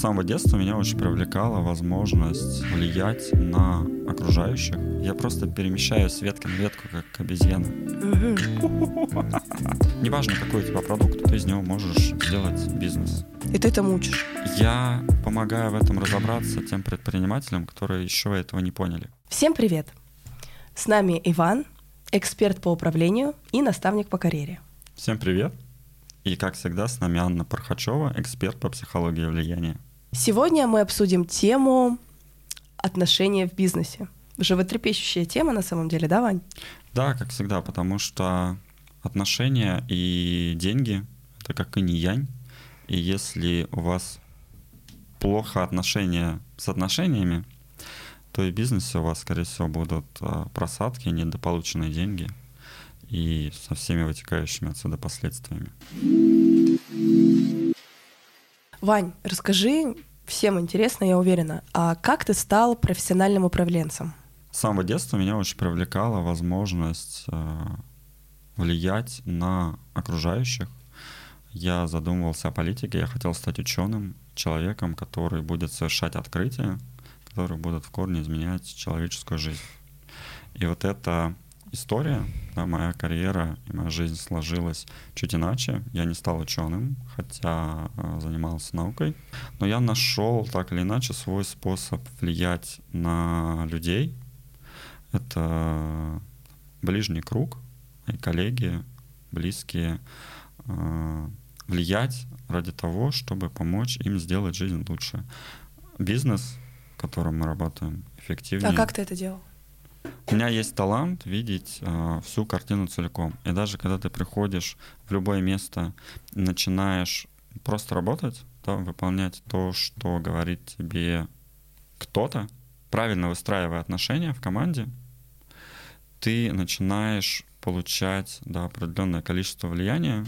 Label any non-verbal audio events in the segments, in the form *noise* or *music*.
самого детства меня очень привлекала возможность влиять на окружающих. Я просто перемещаюсь с ветки на ветку, как обезьяна. *laughs* Неважно, какой у тебя продукт, ты из него можешь сделать бизнес. И ты этому учишь? Я помогаю в этом разобраться тем предпринимателям, которые еще этого не поняли. Всем привет! С нами Иван, эксперт по управлению и наставник по карьере. Всем привет! И, как всегда, с нами Анна Пархачева, эксперт по психологии влияния. Сегодня мы обсудим тему отношения в бизнесе. Животрепещущая тема на самом деле, да, Вань? Да, как всегда, потому что отношения и деньги — это как и не янь. И если у вас плохо отношения с отношениями, то и в бизнесе у вас, скорее всего, будут а, просадки, недополученные деньги — и со всеми вытекающими отсюда последствиями. Вань, расскажи, всем интересно, я уверена, а как ты стал профессиональным управленцем? С самого детства меня очень привлекала возможность э, влиять на окружающих. Я задумывался о политике, я хотел стать ученым, человеком, который будет совершать открытия, которые будут в корне изменять человеческую жизнь. И вот это история, да, моя карьера и моя жизнь сложилась чуть иначе. Я не стал ученым, хотя э, занимался наукой, но я нашел так или иначе свой способ влиять на людей. Это ближний круг, мои коллеги, близкие, э, влиять ради того, чтобы помочь им сделать жизнь лучше. Бизнес, в котором мы работаем, эффективнее. А как ты это делал? У меня есть талант видеть э, всю картину целиком. И даже когда ты приходишь в любое место, начинаешь просто работать, да, выполнять то, что говорит тебе кто-то, правильно выстраивая отношения в команде, ты начинаешь получать да, определенное количество влияния.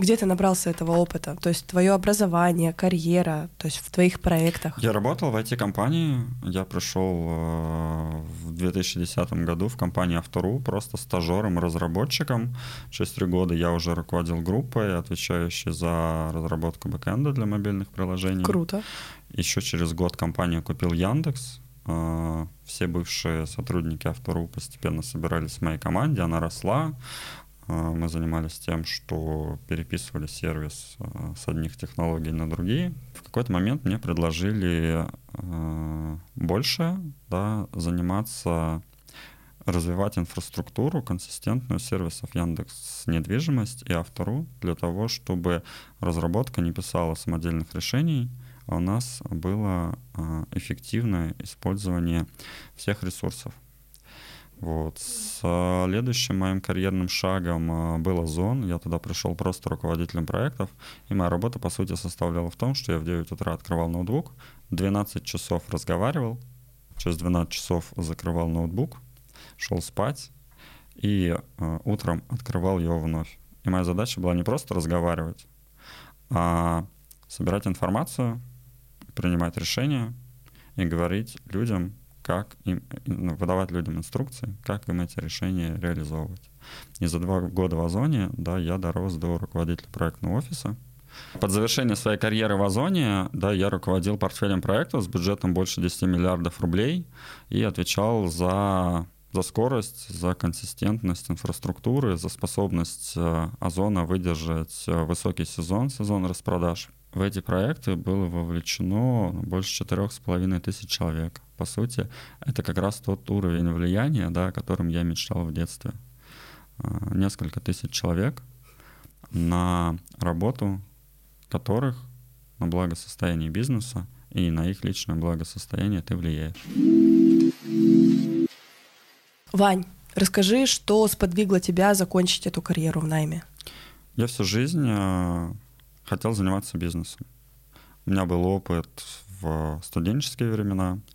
Где ты набрался этого опыта? То есть твое образование, карьера, то есть в твоих проектах? Я работал в IT-компании. Я пришел э, в 2010 году в компанию Автору просто стажером, разработчиком. Через три года я уже руководил группой, отвечающей за разработку бэкэнда для мобильных приложений. Круто. Еще через год компанию купил Яндекс. Э, все бывшие сотрудники Автору постепенно собирались в моей команде, она росла. А, мы занимались тем, что переписывали сервис а, с одних технологий на другие. В какой-то момент мне предложили а, больше да, заниматься развивать инфраструктуру консистентную сервисов Яндекс недвижимость и автору для того, чтобы разработка не писала самодельных решений, а у нас было эффективное использование всех ресурсов. Вот. Следующим моим карьерным шагом а, был Озон. Я туда пришел просто руководителем проектов. И моя работа, по сути, составляла в том, что я в 9 утра открывал ноутбук, 12 часов разговаривал, через 12 часов закрывал ноутбук, шел спать и э, утром открывал его вновь. И моя задача была не просто разговаривать, а собирать информацию, принимать решения и говорить людям, как им, ну, выдавать людям инструкции, как им эти решения реализовывать. И за два года в Озоне, да, я дорос до руководителя проектного офиса. Под завершение своей карьеры в Озоне, да, я руководил портфелем проектов с бюджетом больше 10 миллиардов рублей и отвечал за за скорость, за консистентность инфраструктуры, за способность э, Озона выдержать э, высокий сезон, сезон распродаж. В эти проекты было вовлечено больше четырех с половиной тысяч человек по сути, это как раз тот уровень влияния, да, о котором я мечтал в детстве. А, несколько тысяч человек, на работу которых на благосостояние бизнеса и на их личное благосостояние ты влияешь. Вань, расскажи, что сподвигло тебя закончить эту карьеру в найме? Я всю жизнь а, хотел заниматься бизнесом. У меня был опыт в студенческие времена —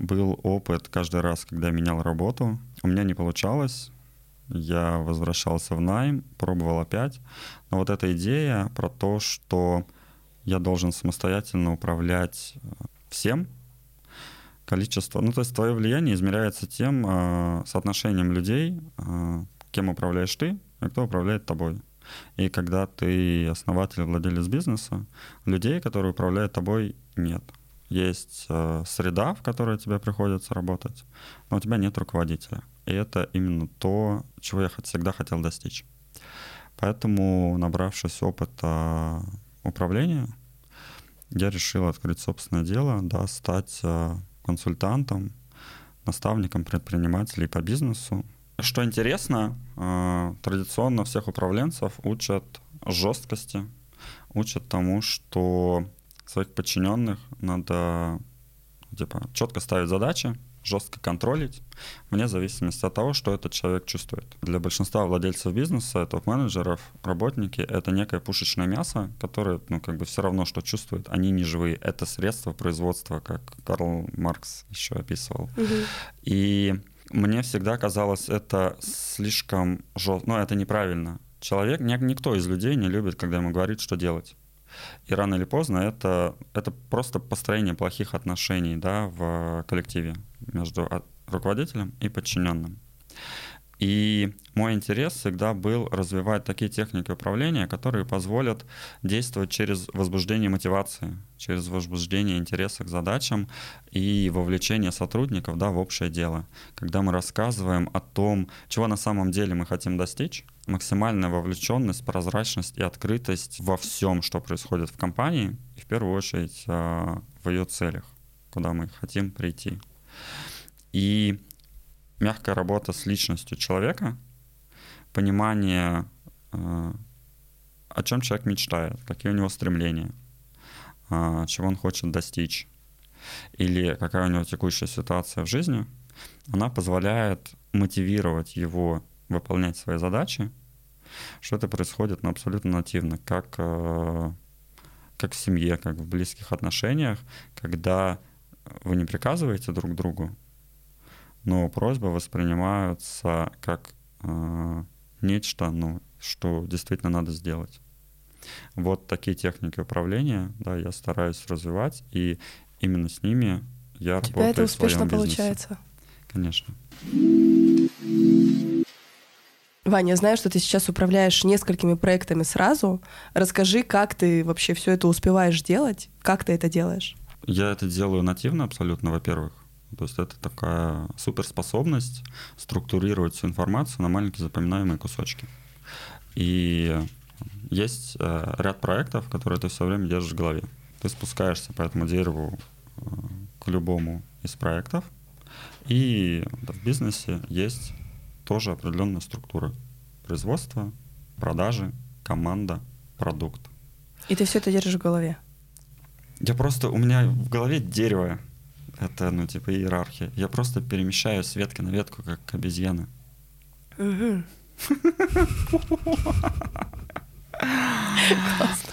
был опыт каждый раз, когда менял работу. У меня не получалось. Я возвращался в найм, пробовал опять. Но вот эта идея про то, что я должен самостоятельно управлять э, всем, количество, ну то есть твое влияние измеряется тем э, соотношением людей, э, кем управляешь ты, и кто управляет тобой. И когда ты основатель, владелец бизнеса, людей, которые управляют тобой, нет. Есть э, среда, в которой тебе приходится работать, но у тебя нет руководителя. И это именно то, чего я всегда хотел достичь. Поэтому, набравшись опыта управления, я решил открыть собственное дело, да, стать э, консультантом, наставником предпринимателей по бизнесу. Что интересно, э, традиционно всех управленцев учат жесткости, учат тому, что своих подчиненных надо типа, четко ставить задачи, жестко контролить, вне зависимости от того, что этот человек чувствует. Для большинства владельцев бизнеса, топ-менеджеров, работники — это некое пушечное мясо, которое, ну, как бы все равно, что чувствуют. Они не живые. Это средство производства, как Карл Маркс еще описывал. Угу. И мне всегда казалось это слишком жестко, ну, это неправильно. Человек, никто из людей не любит, когда ему говорит, что делать. И рано или поздно это, это просто построение плохих отношений да, в коллективе между руководителем и подчиненным. И мой интерес всегда был развивать такие техники управления, которые позволят действовать через возбуждение мотивации, через возбуждение интереса к задачам и вовлечение сотрудников да, в общее дело. Когда мы рассказываем о том, чего на самом деле мы хотим достичь, максимальная вовлеченность, прозрачность и открытость во всем, что происходит в компании, и в первую очередь а, в ее целях, куда мы хотим прийти. И мягкая работа с личностью человека, понимание, э, о чем человек мечтает, какие у него стремления, э, чего он хочет достичь, или какая у него текущая ситуация в жизни, она позволяет мотивировать его выполнять свои задачи, что это происходит ну, абсолютно нативно, как, э, как в семье, как в близких отношениях, когда вы не приказываете друг другу, но просьбы воспринимаются как э, нечто, ну, что действительно надо сделать. Вот такие техники управления, да, я стараюсь развивать, и именно с ними я У тебя работаю это успешно в своем получается. Бизнесе. Конечно. Ваня, я знаю, что ты сейчас управляешь несколькими проектами сразу. Расскажи, как ты вообще все это успеваешь делать, как ты это делаешь? Я это делаю нативно абсолютно, во-первых. То есть это такая суперспособность структурировать всю информацию на маленькие запоминаемые кусочки. И есть э, ряд проектов, которые ты все время держишь в голове. Ты спускаешься по этому дереву э, к любому из проектов, и да, в бизнесе есть тоже определенная структура. Производство, продажи, команда, продукт. И ты все это держишь в голове? Я просто, у меня в голове дерево, это, ну, типа, иерархия. Я просто перемещаю с ветки на ветку, как обезьяна.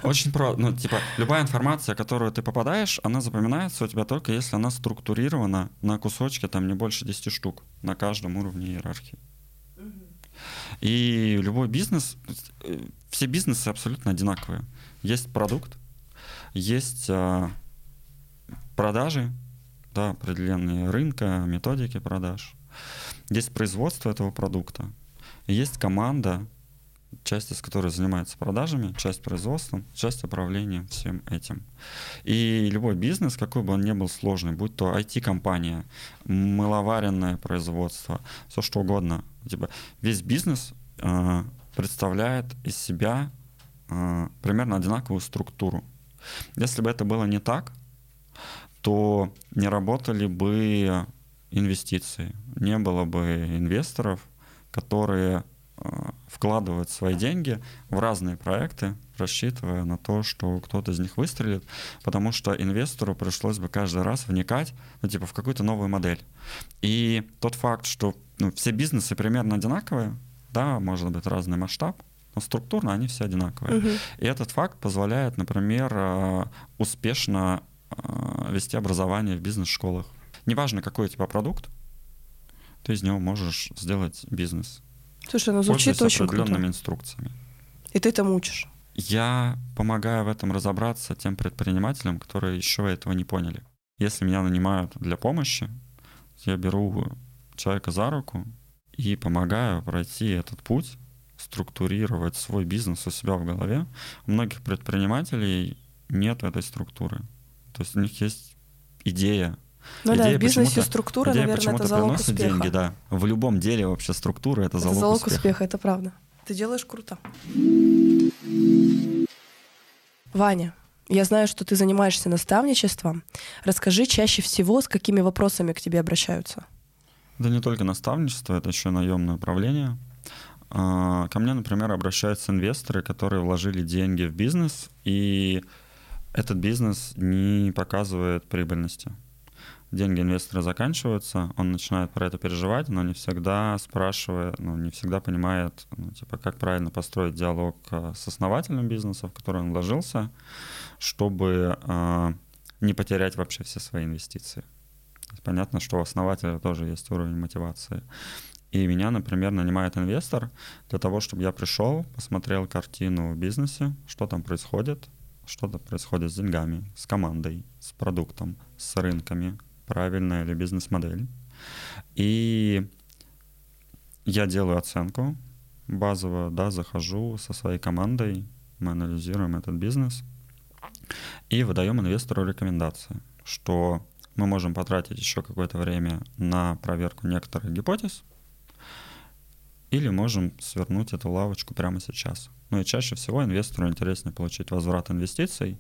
Очень про, ну, типа, любая информация, которую ты попадаешь, она запоминается у тебя только если она структурирована на кусочки, там не больше 10 штук на каждом уровне иерархии. И любой бизнес, э, все бизнесы абсолютно одинаковые. Есть продукт, есть а, продажи, да, определенные рынка, методики продаж. Есть производство этого продукта, есть команда, часть из которой занимается продажами, часть производством, часть управлением всем этим. И любой бизнес, какой бы он ни был сложный, будь то IT-компания, мыловаренное производство, все что угодно, типа весь бизнес э, представляет из себя э, примерно одинаковую структуру. Если бы это было не так, то не работали бы инвестиции, не было бы инвесторов, которые э, вкладывают свои деньги в разные проекты, рассчитывая на то, что кто-то из них выстрелит, потому что инвестору пришлось бы каждый раз вникать ну, типа, в какую-то новую модель. И тот факт, что ну, все бизнесы примерно одинаковые, да, может быть разный масштаб, но структурно они все одинаковые. Угу. И этот факт позволяет, например, э, успешно вести образование в бизнес-школах. Неважно, какой у тебя продукт, ты из него можешь сделать бизнес. Слушай, ну звучит очень определенными круто. инструкциями. И ты там учишь? Я помогаю в этом разобраться тем предпринимателям, которые еще этого не поняли. Если меня нанимают для помощи, я беру человека за руку и помогаю пройти этот путь структурировать свой бизнес у себя в голове. У многих предпринимателей нет этой структуры. То есть у них есть идея. Ну идея да, в бизнесе структура, идея наверное, это залог успеха. деньги, да. В любом деле вообще структура это, Это залог, залог успеха. успеха, это правда. Ты делаешь круто. Ваня, я знаю, что ты занимаешься наставничеством. Расскажи чаще всего, с какими вопросами к тебе обращаются. Да не только наставничество, это еще наемное управление. А, Ко мне, например, обращаются инвесторы, которые вложили деньги в бизнес, и этот бизнес не показывает прибыльности. Деньги инвестора заканчиваются, он начинает про это переживать, но не всегда спрашивает, ну, не всегда понимает, ну, типа, как правильно построить диалог а, с основателем бизнеса, в который он вложился, чтобы а, не потерять вообще все свои инвестиции. Понятно, что у основателя тоже есть уровень мотивации. И меня, например, нанимает инвестор для того, чтобы я пришел, посмотрел картину в бизнесе, что там происходит, что там происходит с деньгами, с командой, с продуктом, с рынками, правильная ли бизнес-модель. И я делаю оценку базово, да, захожу со своей командой, мы анализируем этот бизнес и выдаем инвестору рекомендации, что мы можем потратить еще какое-то время на проверку некоторых гипотез, или можем свернуть эту лавочку прямо сейчас. Ну и чаще всего инвестору интереснее получить возврат инвестиций,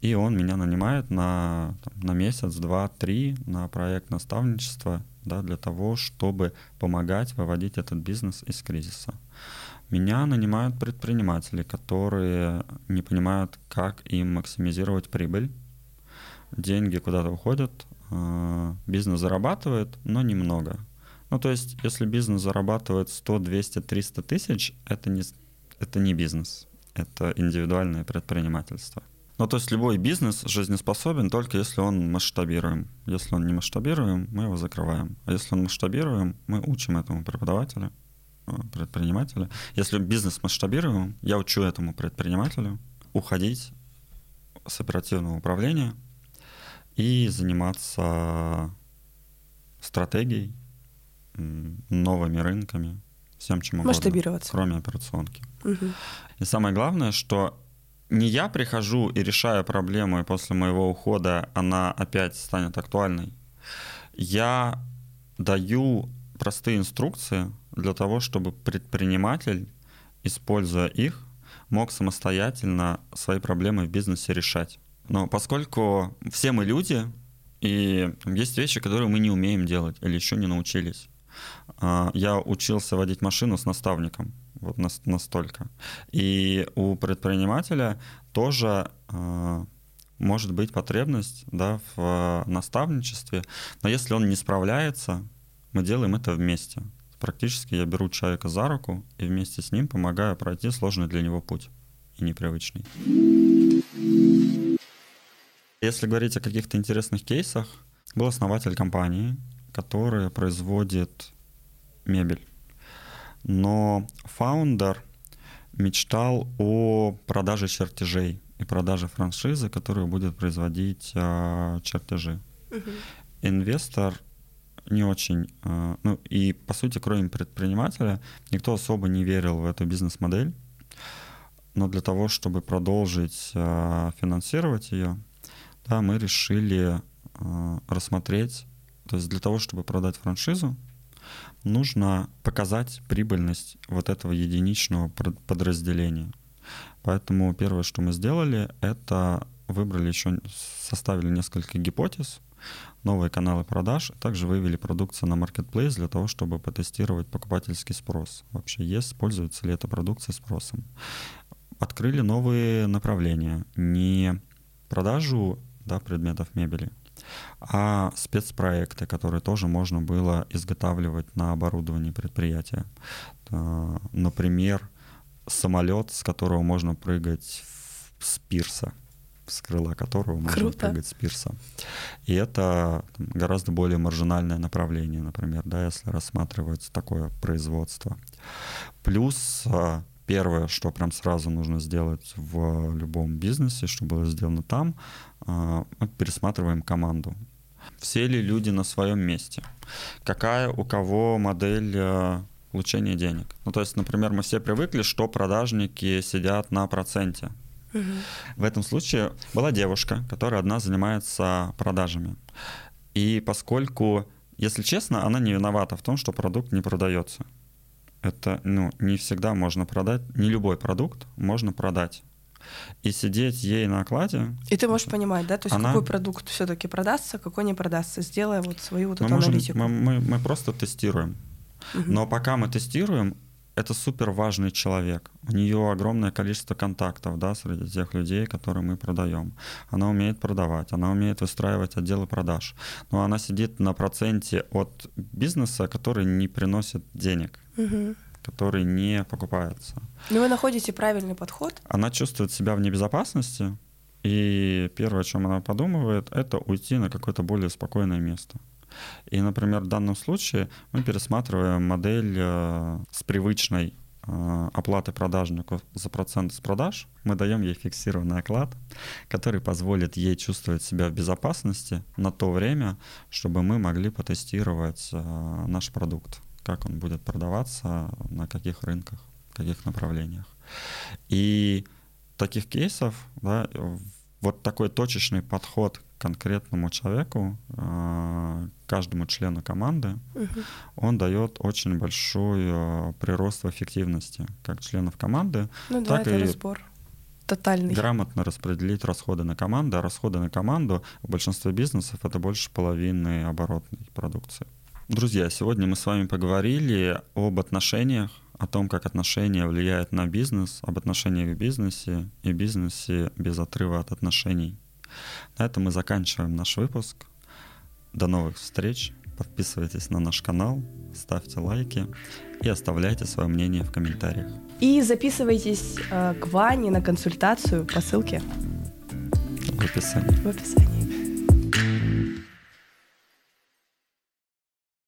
и он меня нанимает на, там, на месяц, два, три на проект наставничества да, для того, чтобы помогать выводить этот бизнес из кризиса. Меня нанимают предприниматели, которые не понимают, как им максимизировать прибыль. Деньги куда-то уходят, э, бизнес зарабатывает, но немного. Ну, то есть, если бизнес зарабатывает 100, 200, 300 тысяч, это не, это не бизнес, это индивидуальное предпринимательство. Ну, то есть любой бизнес жизнеспособен только если он масштабируем. Если он не масштабируем, мы его закрываем. А если он масштабируем, мы учим этому преподавателя, э, предпринимателя. Если бизнес масштабируем, я учу этому предпринимателю уходить с оперативного управления и заниматься стратегией, новыми рынками, всем чем угодно, Масштабироваться. кроме операционки. Мгм. И самое главное, что не я прихожу и решаю проблему, и после моего ухода она опять станет актуальной. Я даю простые инструкции для того, чтобы предприниматель, используя их, мог самостоятельно свои проблемы в бизнесе решать. Но поскольку все мы люди, и есть вещи, которые мы не умеем делать или еще не научились. А, Я учился водить машину с наставником, вот нас- настолько. И у предпринимателя тоже а, может быть потребность да, в наставничестве, но если он не справляется, мы делаем это вместе. Практически я беру человека за руку и вместе с ним помогаю пройти сложный для него путь и непривычный. Если говорить о каких-то интересных кейсах, был основатель компании, которая производит мебель. Но фаундер мечтал о продаже чертежей и продаже франшизы, которая будет производить а, чертежи. Мгм. Инвестор не очень, а, ну и по сути, кроме предпринимателя, никто особо не верил в эту бизнес-модель. Но для того, чтобы продолжить а, финансировать ее, да, мы решили а, рассмотреть, то есть для того, чтобы продать франшизу, нужно показать прибыльность вот этого единичного подразделения. Поэтому первое, что мы сделали, это выбрали еще, составили несколько гипотез, новые каналы продаж, а также вывели продукцию на marketplace для того, чтобы потестировать покупательский спрос. Вообще есть, пользуется ли эта продукция спросом. Открыли новые направления. Не продажу да, предметов мебели, а спецпроекты, которые тоже можно было изготавливать на оборудовании предприятия. А, Например, самолет, с которого можно прыгать в- с пирса, с крыла которого можно Круто. прыгать с пирса. И это там, гораздо более маржинальное направление, например, да, если рассматривать такое производство. Плюс а, первое, что прям сразу нужно сделать в любом бизнесе, что было сделано там, а, мы пересматриваем команду. Все ли люди на своем месте? Какая у кого модель а, получения денег. Ну, то есть, например, мы все привыкли, что продажники сидят на проценте. Угу. В этом случае была девушка, которая одна занимается продажами. И поскольку, если честно, она не виновата в том, что продукт не продается. Это ну, не всегда можно продать, не любой продукт можно продать и сидеть ей на окладе. И ты можешь понимать, да, то есть она... какой продукт все-таки продастся, какой не продастся, сделая вот свою вот мы эту можем, аналитику. Мы, мы, мы просто тестируем. Угу. Но пока мы тестируем, это супер важный человек. У нее огромное количество контактов, да, среди тех людей, которые мы продаем. Она умеет продавать, она умеет выстраивать отделы продаж. Но она сидит на проценте от бизнеса, который не приносит денег. Угу который не покупается. Но вы находите правильный подход? Она чувствует себя в небезопасности, и первое, о чем она подумывает, это уйти на какое-то более спокойное место. И, например, в данном случае мы пересматриваем модель э, с привычной э, оплаты продажников за процент с продаж. Мы даем ей фиксированный оклад, который позволит ей чувствовать себя в безопасности на то время, чтобы мы могли потестировать э, наш продукт как он будет продаваться, на каких рынках, каких направлениях. И таких кейсов, да, вот такой точечный подход к конкретному человеку, а, каждому члену команды, угу. он дает очень большой а, прирост в эффективности как членов команды, ну, так да, и разбор тотальный. грамотно распределить расходы на команду. А расходы на команду в большинстве бизнесов это больше половины оборотной продукции. Друзья, сегодня мы с вами поговорили об отношениях, о том, как отношения влияют на бизнес, об отношениях в бизнесе и бизнесе без отрыва от отношений. На этом мы заканчиваем наш выпуск. До новых встреч. Подписывайтесь на наш канал, ставьте лайки и оставляйте свое мнение в комментариях. И записывайтесь э, к Ване на консультацию по ссылке в описании. В описании.